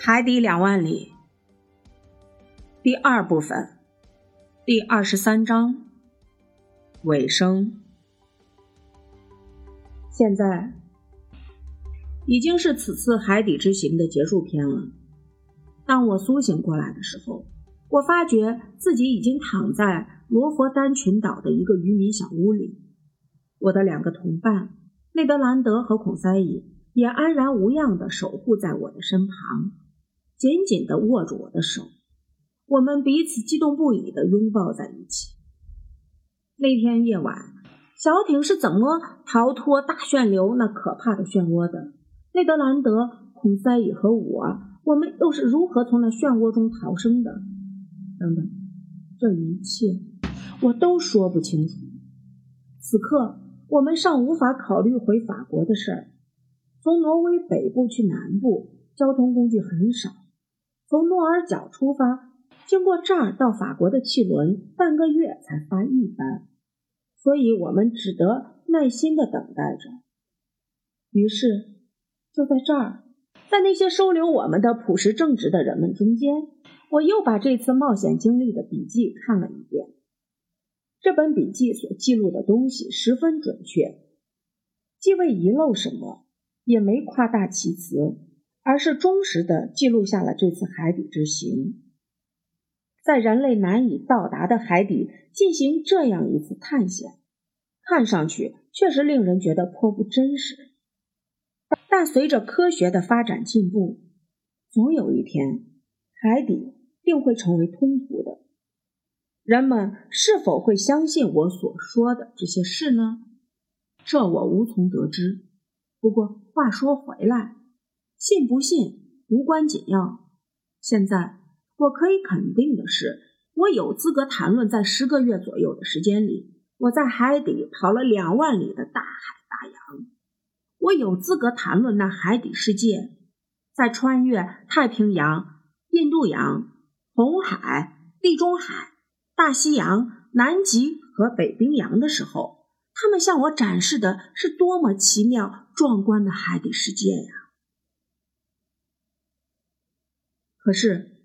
海底两万里，第二部分，第二十三章尾声。现在已经是此次海底之行的结束篇了。当我苏醒过来的时候，我发觉自己已经躺在罗佛丹群岛的一个渔民小屋里，我的两个同伴内德兰德和孔塞伊也安然无恙地守护在我的身旁。紧紧地握住我的手，我们彼此激动不已地拥抱在一起。那天夜晚，小艇是怎么逃脱大旋流那可怕的漩涡的？内德兰德、孔塞伊和我，我们又是如何从那漩涡中逃生的？等等，这一切我都说不清楚。此刻，我们尚无法考虑回法国的事儿。从挪威北部去南部，交通工具很少。从诺尔角出发，经过这儿到法国的汽轮半个月才发一班，所以我们只得耐心地等待着。于是，就在这儿，在那些收留我们的朴实正直的人们中间，我又把这次冒险经历的笔记看了一遍。这本笔记所记录的东西十分准确，既未遗漏什么，也没夸大其词。而是忠实地记录下了这次海底之行，在人类难以到达的海底进行这样一次探险，看上去确实令人觉得颇不真实。但随着科学的发展进步，总有一天海底定会成为通途的。人们是否会相信我所说的这些事呢？这我无从得知。不过话说回来。信不信无关紧要。现在我可以肯定的是，我有资格谈论在十个月左右的时间里，我在海底跑了两万里的大海大洋。我有资格谈论那海底世界，在穿越太平洋、印度洋、红海、地中海、大西洋、南极和北冰洋的时候，他们向我展示的是多么奇妙壮观的海底世界呀！可是，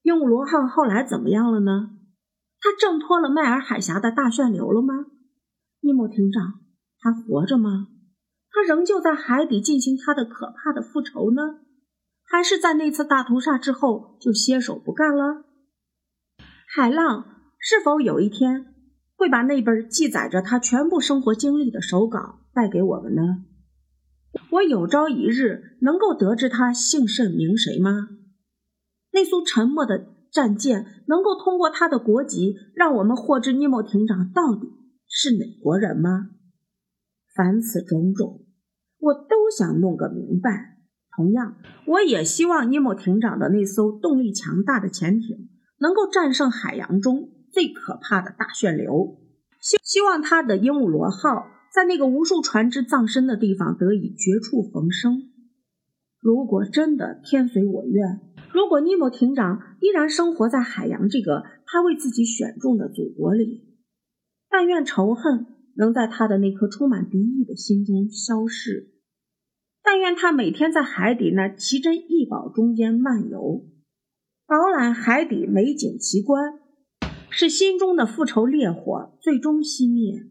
鹦鹉螺号后来怎么样了呢？它挣脱了迈尔海峡的大旋流了吗？尼莫艇长还活着吗？他仍旧在海底进行他的可怕的复仇呢？还是在那次大屠杀之后就歇手不干了？海浪是否有一天会把那本记载着他全部生活经历的手稿带给我们呢？我有朝一日能够得知他姓甚名谁吗？那艘沉没的战舰能够通过他的国籍，让我们获知尼莫艇长到底是哪国人吗？凡此种种，我都想弄个明白。同样，我也希望尼莫艇长的那艘动力强大的潜艇能够战胜海洋中最可怕的大旋流。希希望他的鹦鹉螺号在那个无数船只葬身的地方得以绝处逢生。如果真的天随我愿。如果尼莫艇长依然生活在海洋这个他为自己选中的祖国里，但愿仇恨能在他的那颗充满敌意的心中消逝。但愿他每天在海底那奇珍异宝中间漫游，饱览海底美景奇观，使心中的复仇烈火最终熄灭。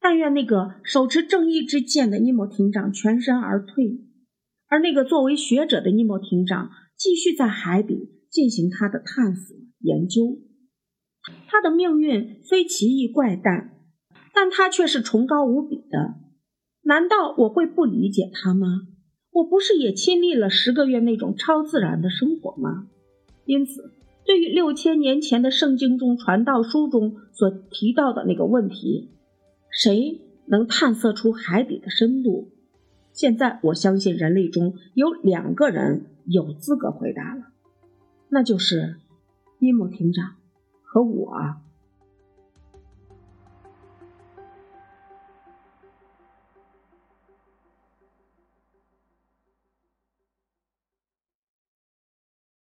但愿那个手持正义之剑的尼莫艇长全身而退，而那个作为学者的尼莫艇长。继续在海底进行他的探索研究。他的命运虽奇异怪诞，但他却是崇高无比的。难道我会不理解他吗？我不是也亲历了十个月那种超自然的生活吗？因此，对于六千年前的圣经中传道书中所提到的那个问题，谁能探测出海底的深度？现在，我相信人类中有两个人。有资格回答了，那就是伊姆庭长和我。